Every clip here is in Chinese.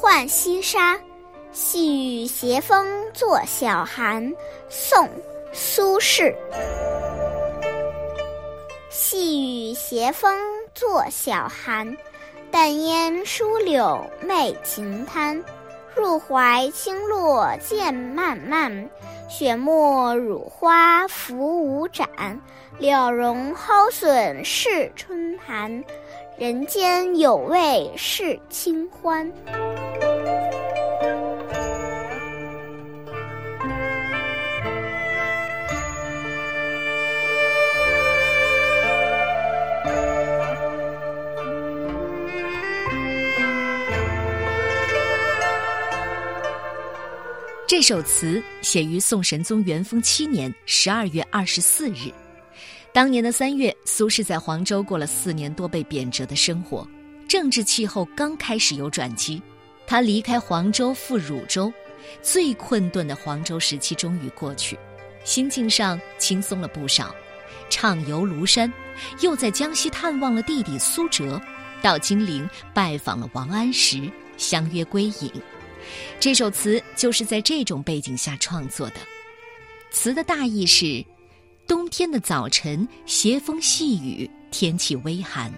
浣溪沙》，细雨斜风作晓寒。宋·苏轼。细雨斜风作晓寒，淡烟疏柳媚晴滩。入怀清洛渐漫漫，雪沫乳花浮无展。了容蒿笋是春盘，人间有味是清欢。这首词写于宋神宗元丰七年十二月二十四日。当年的三月，苏轼在黄州过了四年多被贬谪的生活，政治气候刚开始有转机。他离开黄州赴汝州，最困顿的黄州时期终于过去，心境上轻松了不少。畅游庐山，又在江西探望了弟弟苏辙，到金陵拜访了王安石，相约归隐。这首词就是在这种背景下创作的。词的大意是：冬天的早晨，斜风细雨，天气微寒，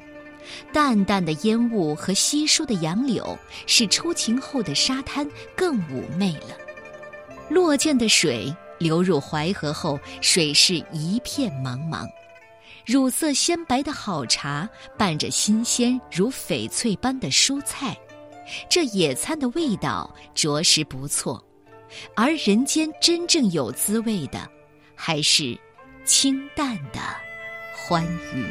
淡淡的烟雾和稀疏的杨柳，使出晴后的沙滩更妩媚了。落涧的水流入淮河后，水势一片茫茫。乳色鲜白的好茶，伴着新鲜如翡翠般的蔬菜。这野餐的味道着实不错，而人间真正有滋味的，还是清淡的欢愉。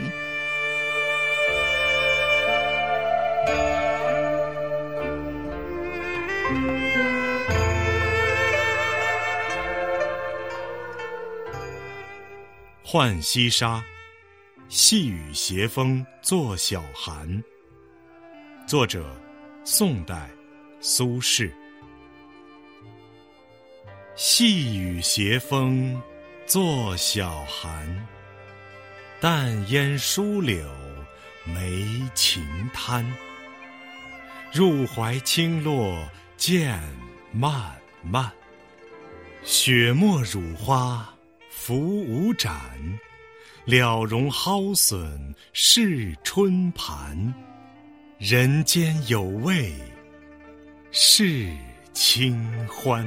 《浣溪沙》，细雨斜风作晓寒。作者。宋代，苏轼。细雨斜风坐晓寒，淡烟疏柳媚晴滩。入怀清洛渐漫漫，雪沫乳花浮无展。了容蒿笋是春盘。人间有味是清欢。